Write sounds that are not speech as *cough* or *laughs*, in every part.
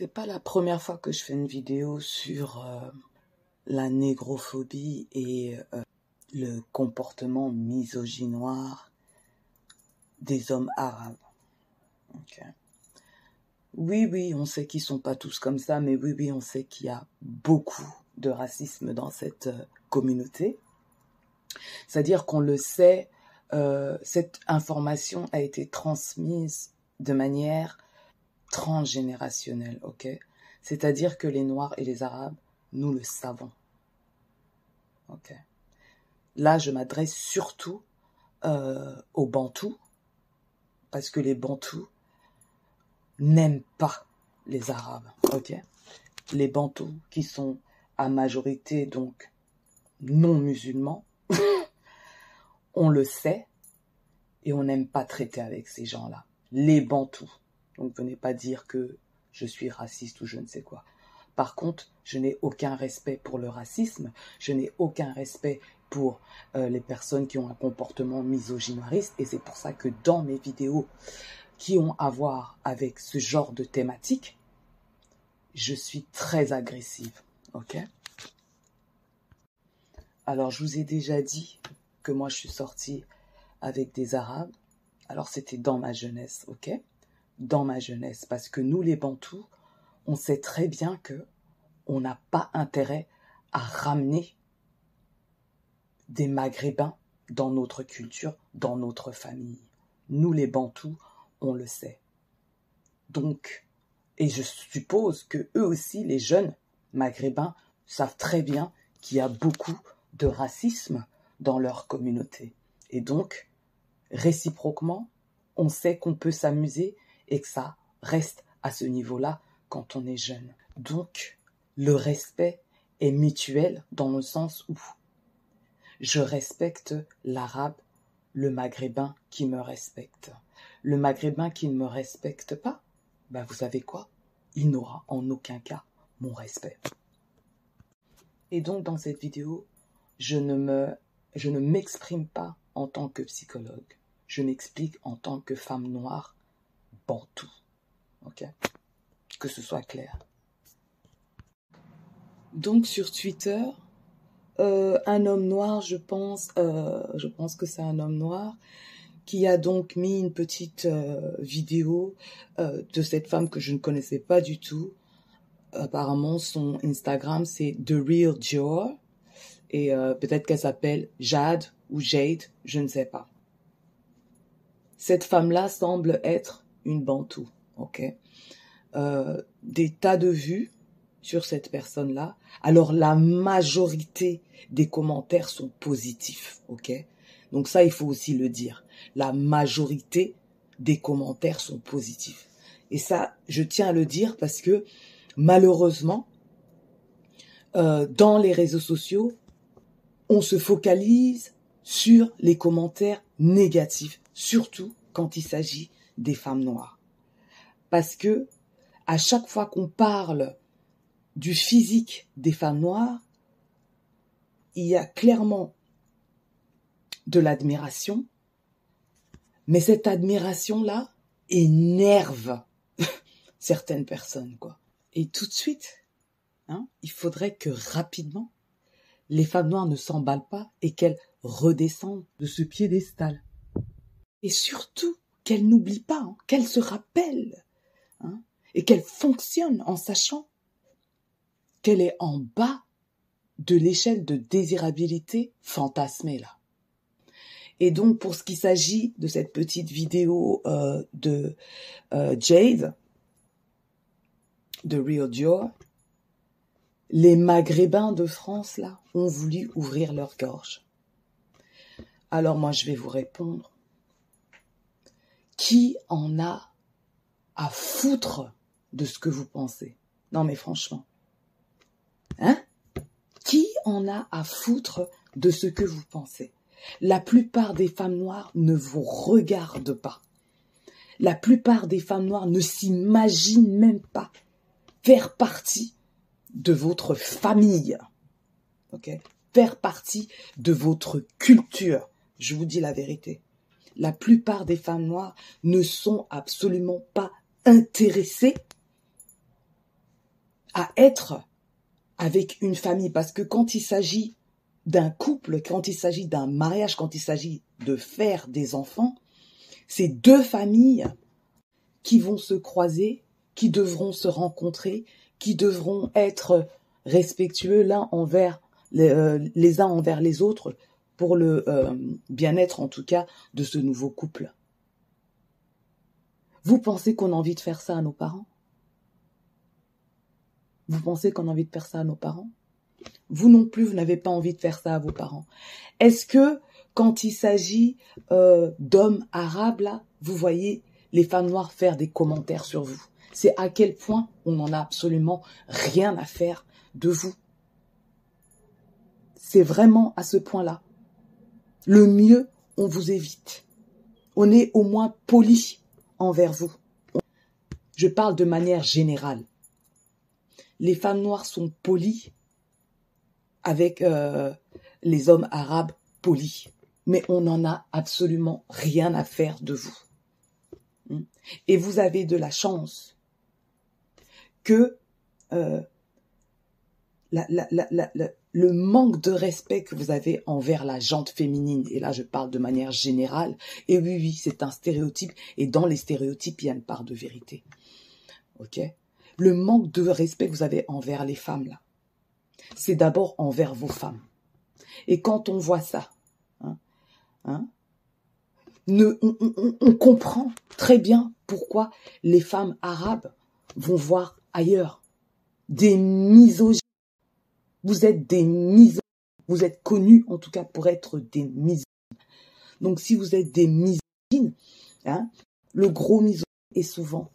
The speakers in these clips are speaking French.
C'est pas la première fois que je fais une vidéo sur euh, la négrophobie et euh, le comportement misogynoir des hommes arabes. Oui, oui, on sait qu'ils sont pas tous comme ça, mais oui, oui, on sait qu'il y a beaucoup de racisme dans cette euh, communauté. C'est-à-dire qu'on le sait, cette information a été transmise de manière transgénérationnel, ok? C'est-à-dire que les Noirs et les Arabes, nous le savons. Ok? Là, je m'adresse surtout euh, aux Bantous, parce que les Bantous n'aiment pas les Arabes, ok? Les Bantous qui sont à majorité donc non musulmans, *laughs* on le sait, et on n'aime pas traiter avec ces gens-là. Les Bantous. Donc venez pas dire que je suis raciste ou je ne sais quoi. Par contre, je n'ai aucun respect pour le racisme, je n'ai aucun respect pour euh, les personnes qui ont un comportement misogynoiriste et c'est pour ça que dans mes vidéos qui ont à voir avec ce genre de thématique, je suis très agressive. OK? Alors, je vous ai déjà dit que moi je suis sortie avec des arabes. Alors, c'était dans ma jeunesse, OK? Dans ma jeunesse, parce que nous les Bantous, on sait très bien que on n'a pas intérêt à ramener des Maghrébins dans notre culture, dans notre famille. Nous les Bantous, on le sait. Donc, et je suppose que eux aussi, les jeunes Maghrébins, savent très bien qu'il y a beaucoup de racisme dans leur communauté. Et donc, réciproquement, on sait qu'on peut s'amuser et que ça reste à ce niveau-là quand on est jeune. Donc, le respect est mutuel dans le sens où je respecte l'arabe, le maghrébin qui me respecte. Le maghrébin qui ne me respecte pas, ben vous savez quoi? Il n'aura en aucun cas mon respect. Et donc dans cette vidéo, je ne me je ne m'exprime pas en tant que psychologue. Je m'explique en tant que femme noire tout, Ok? Que ce soit clair. Donc sur Twitter, euh, un homme noir, je pense, euh, je pense que c'est un homme noir, qui a donc mis une petite euh, vidéo de cette femme que je ne connaissais pas du tout. Apparemment, son Instagram, c'est The Real Dior. Et peut-être qu'elle s'appelle Jade ou Jade, je ne sais pas. Cette femme-là semble être une bantou, ok? Euh, Des tas de vues sur cette personne-là. Alors la majorité des commentaires sont positifs, Donc ça, il faut aussi le dire. La majorité des commentaires sont positifs. Et ça, je tiens à le dire parce que malheureusement, euh, dans les réseaux sociaux, on se focalise sur les commentaires négatifs, surtout quand il s'agit des femmes noires. Parce que à chaque fois qu'on parle du physique des femmes noires, il y a clairement de l'admiration, mais cette admiration-là énerve *laughs* certaines personnes, quoi. Et tout de suite, hein, il faudrait que rapidement, les femmes noires ne s'emballent pas et qu'elles redescendent de ce piédestal. Et surtout, qu'elle n'oublie pas, hein, qu'elle se rappelle, hein, et qu'elle fonctionne en sachant qu'elle est en bas de l'échelle de désirabilité fantasmée là. Et donc pour ce qui s'agit de cette petite vidéo euh, de euh, Jade, de Rio Dior, les Maghrébins de France là ont voulu ouvrir leur gorge. Alors moi je vais vous répondre qui en a à foutre de ce que vous pensez? Non mais franchement. Hein? Qui en a à foutre de ce que vous pensez? La plupart des femmes noires ne vous regardent pas. La plupart des femmes noires ne s'imaginent même pas faire partie de votre famille. OK? Faire partie de votre culture. Je vous dis la vérité la plupart des femmes noires ne sont absolument pas intéressées à être avec une famille. Parce que quand il s'agit d'un couple, quand il s'agit d'un mariage, quand il s'agit de faire des enfants, c'est deux familles qui vont se croiser, qui devront se rencontrer, qui devront être respectueux l'un envers les, euh, uns envers les autres pour le euh, bien-être en tout cas de ce nouveau couple. Vous pensez qu'on a envie de faire ça à nos parents? Vous pensez qu'on a envie de faire ça à nos parents? Vous non plus, vous n'avez pas envie de faire ça à vos parents. Est-ce que quand il s'agit euh, d'hommes arabes, là, vous voyez les femmes noires faire des commentaires sur vous? C'est à quel point on n'en a absolument rien à faire de vous? C'est vraiment à ce point-là. Le mieux, on vous évite. On est au moins poli envers vous. Je parle de manière générale. Les femmes noires sont polies avec euh, les hommes arabes polis. Mais on n'en a absolument rien à faire de vous. Et vous avez de la chance que euh, le manque de respect que vous avez envers la jante féminine, et là je parle de manière générale, et oui, oui, c'est un stéréotype, et dans les stéréotypes, il y a une part de vérité. Ok? Le manque de respect que vous avez envers les femmes, là, c'est d'abord envers vos femmes. Et quand on voit ça, hein, hein, ne, on comprend très bien pourquoi les femmes arabes vont voir ailleurs des misogynes vous êtes des misogynes. Vous êtes connus, en tout cas, pour être des misogynes. Donc, si vous êtes des misogynes, hein, le gros misogyne est souvent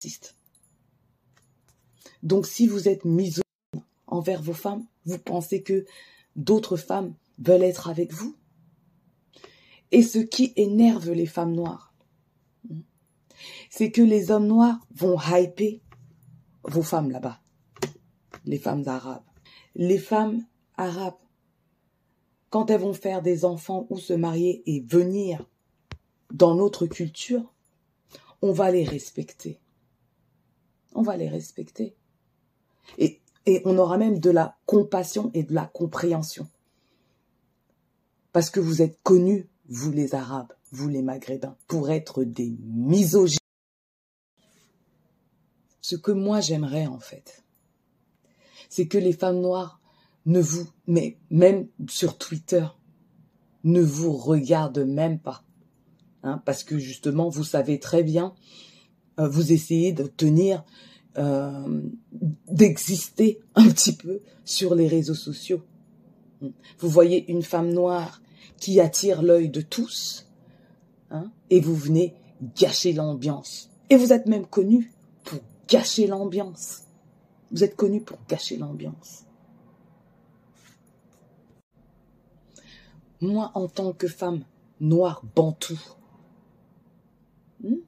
raciste. Donc, si vous êtes misogyne envers vos femmes, vous pensez que d'autres femmes veulent être avec vous? Et ce qui énerve les femmes noires, c'est que les hommes noirs vont hyper vos femmes là-bas, les femmes arabes les femmes arabes, quand elles vont faire des enfants ou se marier et venir dans notre culture, on va les respecter. On va les respecter. Et, on aura même de la compassion et de la compréhension. Parce que vous êtes connus, vous les Arabes, vous les Maghrébins, pour être des misogynes. Ce que moi j'aimerais en fait, c'est que les femmes noires ne vous, mais même sur Twitter, ne vous regardent même pas. Hein, parce que justement, vous savez très bien, euh, vous essayez d'obtenir, euh, d'exister un petit peu sur les réseaux sociaux. Vous voyez une femme noire qui attire l'œil de tous, hein, et vous venez gâcher l'ambiance. Et vous êtes même connu pour gâcher l'ambiance. Vous êtes connu pour gâcher l'ambiance. Moi, en tant que femme noire bantou, hmm,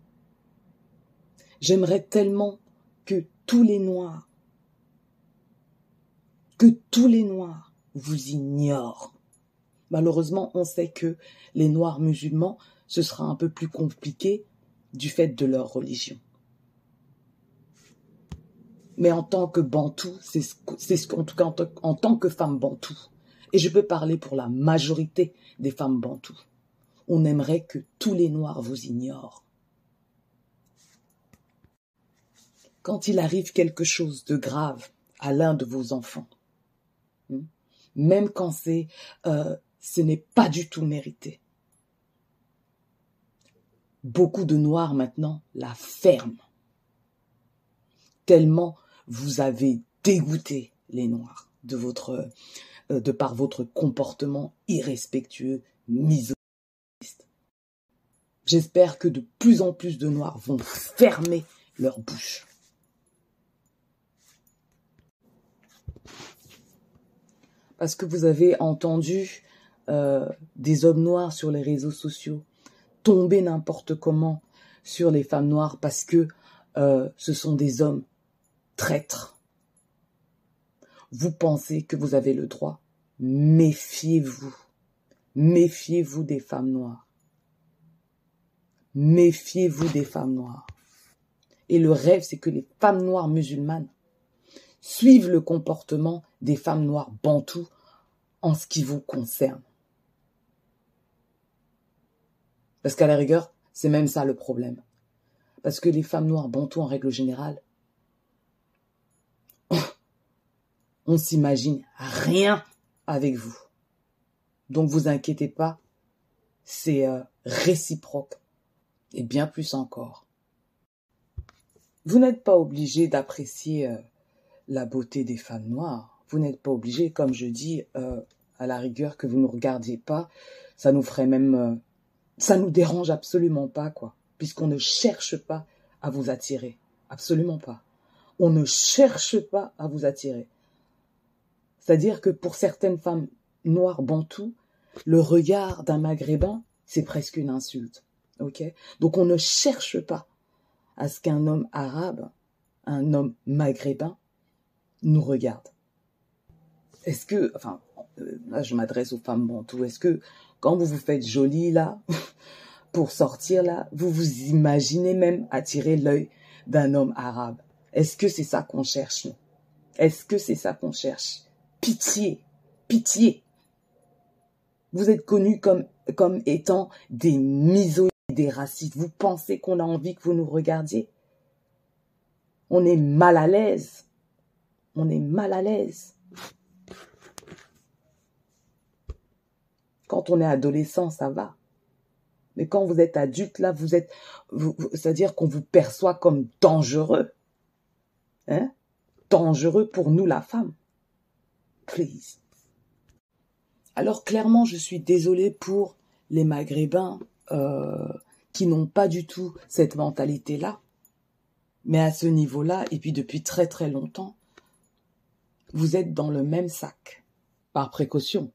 j'aimerais tellement que tous les noirs, que tous les noirs vous ignorent. Malheureusement, on sait que les noirs musulmans, ce sera un peu plus compliqué du fait de leur religion. Mais en tant que bantou, c'est ce, en tout cas en, tant que femme bantou, et je peux parler pour la majorité des femmes bantou, on aimerait que tous les noirs vous ignorent. Quand il arrive quelque chose de grave à l'un de vos enfants, hmm, même quand c'est, euh, ce n'est pas du tout mérité. Beaucoup de noirs maintenant la ferment, tellement vous avez dégoûté les Noirs de votre, euh, par votre comportement irrespectueux, misogyniste. J'espère que de plus en plus de Noirs vont fermer leur bouche. Parce que vous avez entendu euh, des hommes noirs sur les réseaux sociaux tomber n'importe comment sur les femmes noires parce que euh, ce sont des hommes traître. Vous pensez que vous avez le droit. Méfiez-vous. Méfiez-vous des femmes noires. Méfiez-vous des femmes noires. Et le rêve, c'est que les femmes noires musulmanes suivent le comportement des femmes noires bantoues en ce qui vous concerne. Parce qu'à la rigueur, c'est même ça le problème. Parce que les femmes noires bantoues en règle générale, on s'imagine rien avec vous. Donc vous inquiétez pas, c'est euh, réciproque et bien plus encore. Vous n'êtes pas obligé d'apprécier euh, la beauté des femmes noires. Vous n'êtes pas obligé, comme je dis, euh, à la rigueur que vous ne regardiez pas. Ça nous ferait même, ça nous dérange absolument pas, quoi, puisqu'on ne cherche pas à vous attirer, absolument pas. On ne cherche pas à vous attirer. C'est-à-dire que pour certaines femmes noires bantoues, le regard d'un maghrébin, c'est presque une insulte. Donc on ne cherche pas à ce qu'un homme arabe, un homme maghrébin, nous regarde. Est-ce que, enfin, euh, là je m'adresse aux femmes bantoues, est-ce que quand vous vous faites jolie là, *laughs* pour sortir là, vous vous imaginez même attirer l'œil d'un homme arabe? Est-ce que c'est ça qu'on cherche Est-ce que c'est ça qu'on cherche? Pitié, pitié. Vous êtes connus comme, étant des misogynes, des racistes. Vous pensez qu'on a envie que vous nous regardiez? On est mal à l'aise. On est mal à l'aise. Quand on est adolescent, ça va. Mais quand vous êtes adulte, là, vous êtes, c'est-à-dire qu'on vous perçoit comme dangereux. Hein? Dangereux pour nous, la femme. Alors clairement, je suis désolée pour les Maghrébins euh, qui n'ont pas du tout cette mentalité-là. Mais à ce niveau-là, et puis depuis très très longtemps, vous êtes dans le même sac, par précaution.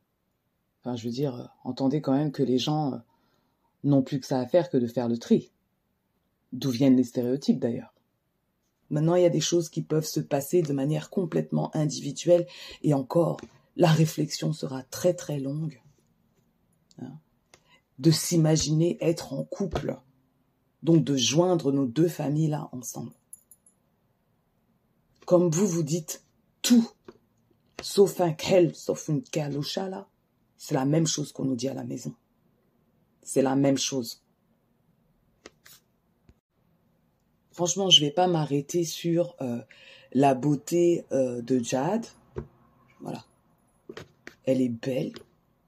Enfin, je veux dire, euh, entendez quand même que les gens euh, n'ont plus que ça à faire que de faire le tri. D'où viennent les stéréotypes d'ailleurs. Maintenant, il y a des choses qui peuvent se passer de manière complètement individuelle et encore, la réflexion sera très très longue. Hein. de s'imaginer être en couple, donc de joindre nos deux familles-là ensemble. Comme vous vous dites tout, sauf un quel, sauf une calocha là, c'est la même chose qu'on nous dit à la maison. C'est la même chose. Franchement, je vais pas m'arrêter sur euh, la beauté euh, de Jade. Voilà. Elle est belle.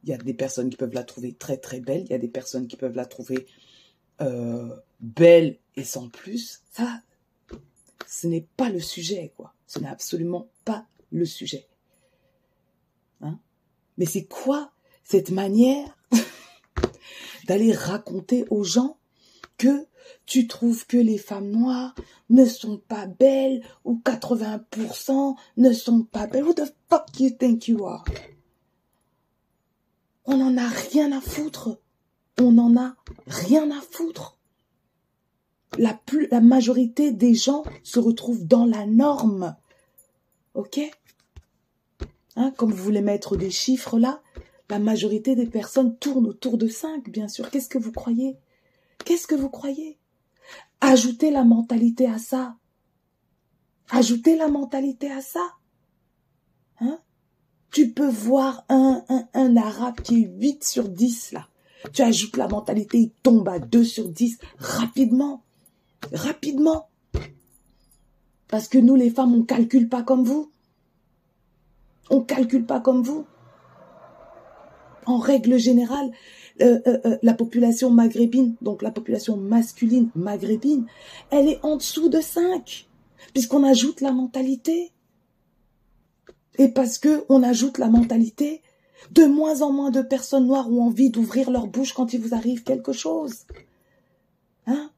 Il y a des personnes qui peuvent la trouver très très belle. Il y a des personnes qui peuvent la trouver euh, belle et sans plus. Ça, ce n'est pas le sujet, quoi. Ce n'est absolument pas le sujet. Hein? Mais c'est quoi cette manière *laughs* d'aller raconter aux gens que tu trouves que les femmes noires ne sont pas belles ou 80% ne sont pas belles. Who the fuck you think you are? On n'en a rien à foutre. On n'en a rien à foutre. La, majorité des gens se retrouvent dans la norme. Ok? Hein, Comme vous voulez mettre des chiffres là, la majorité des personnes tournent autour de 5, bien sûr. Qu'est-ce que vous croyez? Qu'est-ce que vous croyez? Ajoutez la mentalité à ça. Ajoutez la mentalité à ça. Hein? Tu peux voir un, un, arabe qui est 8 sur 10 là. Tu ajoutes la mentalité, il tombe à 2 sur 10 rapidement. Rapidement. Parce que nous les femmes, on calcule pas comme vous. On calcule pas comme vous. En règle générale, euh, euh, euh, la population maghrébine, donc la population masculine maghrébine, elle est en dessous de 5, puisqu'on ajoute la mentalité. Et parce que on ajoute la mentalité, de moins en moins de personnes noires ont envie d'ouvrir leur bouche quand il vous arrive quelque chose. Hein?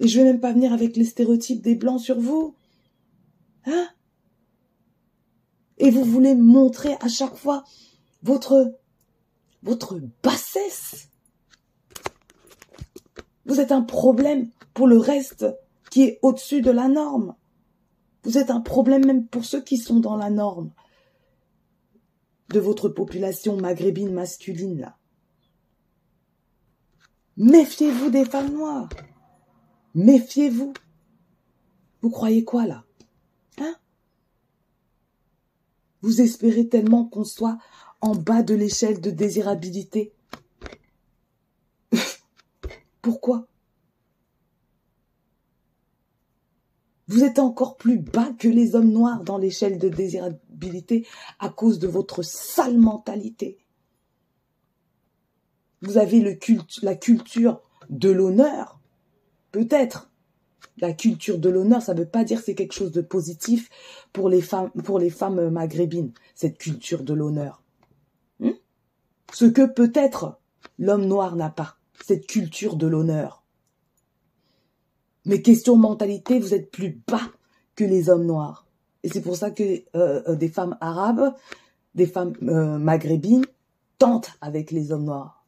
Et je vais même pas venir avec les stéréotypes des blancs sur vous. Hein? Et vous voulez montrer à chaque fois votre votre bassesse. Vous êtes un problème pour le reste qui est au-dessus de la norme. Vous êtes un problème même pour ceux qui sont dans la norme de votre population maghrébine masculine là. Méfiez-vous des femmes noires. Méfiez-vous. Vous croyez quoi là? Hein? Vous espérez tellement qu'on soit en bas de l'échelle de désirabilité. *laughs* Pourquoi? Vous êtes encore plus bas que les hommes noirs dans l'échelle de désirabilité à cause de votre sale mentalité. Vous avez le culte, la culture de l'honneur, peut-être. La culture de l'honneur, ça ne veut pas dire que c'est quelque chose de positif pour les femmes, pour les femmes maghrébines, cette culture de l'honneur. Ce que peut-être l'homme noir n'a pas, cette culture de l'honneur. Mais question mentalité, vous êtes plus bas que les hommes noirs. Et c'est pour ça que euh, euh, des femmes arabes, des femmes euh, maghrébines tentent avec les hommes noirs.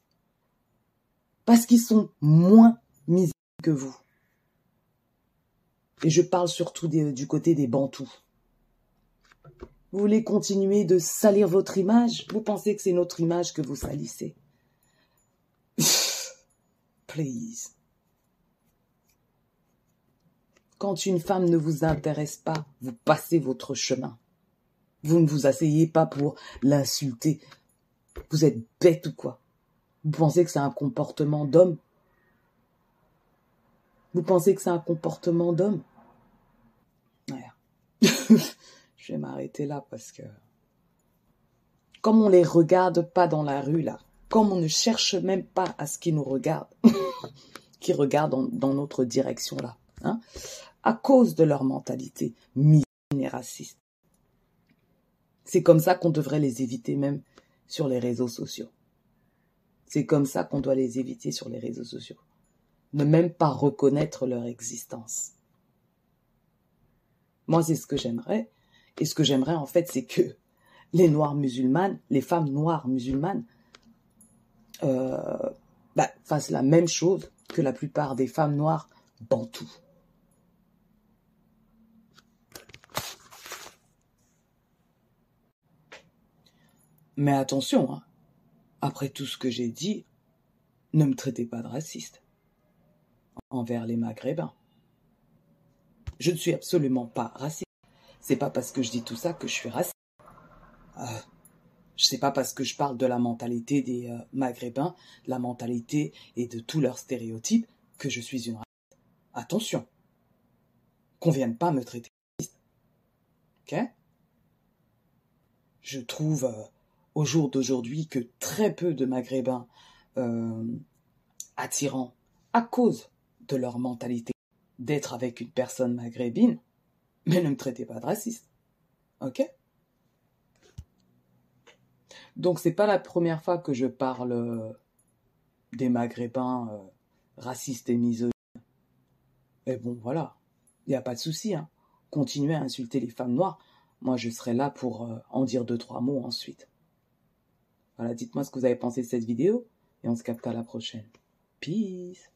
Parce qu'ils sont moins mis que vous. Et je parle surtout du côté des bantous. Vous voulez continuer de salir votre image? Vous pensez que c'est notre image que vous salissez? *laughs* Please. Quand une femme ne vous intéresse pas, vous passez votre chemin. Vous ne vous asseyez pas pour l'insulter. Vous êtes bête ou quoi? Vous pensez que c'est un comportement d'homme? Vous pensez que c'est un comportement d'homme? *laughs* Je vais m'arrêter là parce que comme on les regarde pas dans la rue là, comme on ne cherche même pas à ce qu'ils nous regardent, *laughs* qui regardent dans notre direction là, hein, à cause de leur mentalité misogyne et raciste. C'est comme ça qu'on devrait les éviter même sur les réseaux sociaux. C'est comme ça qu'on doit les éviter sur les réseaux sociaux. Ne même pas reconnaître leur existence. Moi, c'est ce que j'aimerais. Et ce que j'aimerais, en fait, c'est que les noires musulmanes, les femmes noires musulmanes, euh, bah, fassent la même chose que la plupart des femmes noires bantoues. Mais attention, hein. après tout ce que j'ai dit, ne me traitez pas de raciste envers les Maghrébins. Je ne suis absolument pas raciste. C'est pas parce que je dis tout ça que je suis raciste. Euh, sais pas parce que je parle de la mentalité des euh, Maghrébins, de la mentalité et de tous leurs stéréotypes que je suis une raciste. Attention, qu'on vienne pas me traiter raciste. Ok? Je trouve euh, au jour d'aujourd'hui que très peu de Maghrébins euh, attirants à cause de leur mentalité d'être avec une personne maghrébine, mais ne me traitez pas de raciste. Ok? Donc c'est pas la première fois que je parle euh, des Maghrébins euh, racistes et misogynes. Et bon, voilà, il n'y a pas de souci. Hein. Continuez à insulter les femmes noires. Moi, je serai là pour en dire deux, trois mots ensuite. Voilà, dites-moi ce que vous avez pensé de cette vidéo et on se capte à la prochaine. Peace